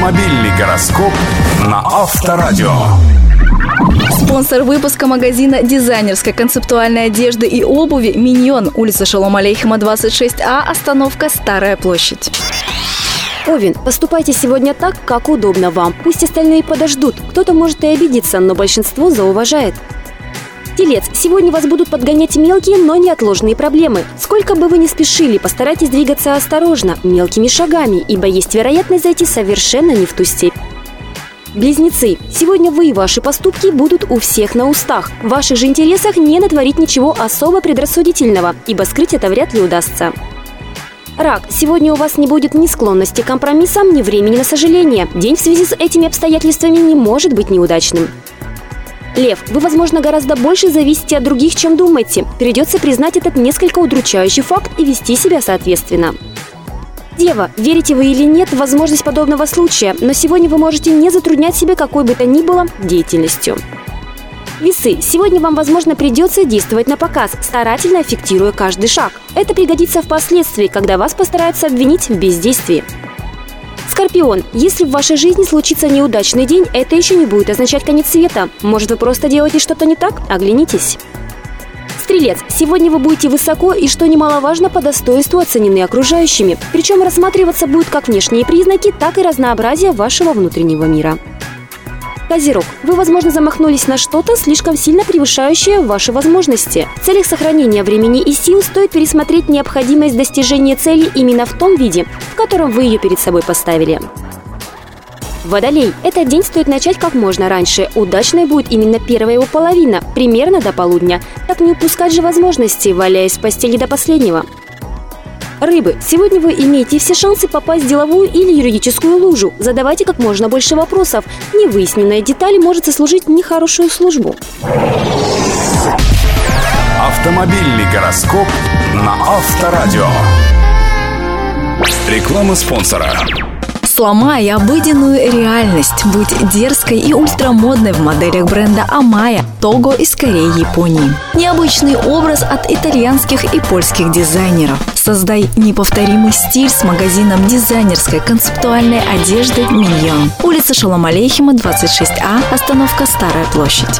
Автомобильный гороскоп на Авторадио. Спонсор выпуска магазина дизайнерской концептуальной одежды и обуви «Миньон», улица Шалом Алейхима, 26А, остановка «Старая площадь». Овен, поступайте сегодня так, как удобно вам. Пусть остальные подождут. Кто-то может и обидеться, но большинство зауважает. Телец, сегодня вас будут подгонять мелкие, но неотложные проблемы. Сколько бы вы ни спешили, постарайтесь двигаться осторожно, мелкими шагами, ибо есть вероятность зайти совершенно не в ту степь. Близнецы, сегодня вы и ваши поступки будут у всех на устах. В ваших же интересах не натворить ничего особо предрассудительного, ибо скрыть это вряд ли удастся. Рак, сегодня у вас не будет ни склонности к компромиссам, ни времени на сожаление. День в связи с этими обстоятельствами не может быть неудачным. Лев, вы, возможно, гораздо больше зависите от других, чем думаете. Придется признать этот несколько удручающий факт и вести себя соответственно. Дева, верите вы или нет в возможность подобного случая, но сегодня вы можете не затруднять себя какой бы то ни было деятельностью. Весы. Сегодня вам, возможно, придется действовать на показ, старательно фиктируя каждый шаг. Это пригодится впоследствии, когда вас постараются обвинить в бездействии. Скорпион, если в вашей жизни случится неудачный день, это еще не будет означать конец света. Может, вы просто делаете что-то не так? Оглянитесь. Стрелец, сегодня вы будете высоко и, что немаловажно, по достоинству оценены окружающими. Причем рассматриваться будут как внешние признаки, так и разнообразие вашего внутреннего мира. Козерог, вы, возможно, замахнулись на что-то, слишком сильно превышающее ваши возможности. В целях сохранения времени и сил стоит пересмотреть необходимость достижения цели именно в том виде, в котором вы ее перед собой поставили. Водолей. Этот день стоит начать как можно раньше. Удачной будет именно первая его половина, примерно до полудня. Так не упускать же возможности, валяясь в постели до последнего. Рыбы, сегодня вы имеете все шансы попасть в деловую или юридическую лужу. Задавайте как можно больше вопросов. Невыясненная деталь может сослужить нехорошую службу. Автомобильный гороскоп на Авторадио. Реклама спонсора. Сломай обыденную реальность. Будь дерзкой и ультрамодной в моделях бренда Амая, Того из Кореи, Японии. Необычный образ от итальянских и польских дизайнеров. Создай неповторимый стиль с магазином дизайнерской концептуальной одежды «Миньон». Улица Шалом Алейхима, 26А, остановка Старая площадь.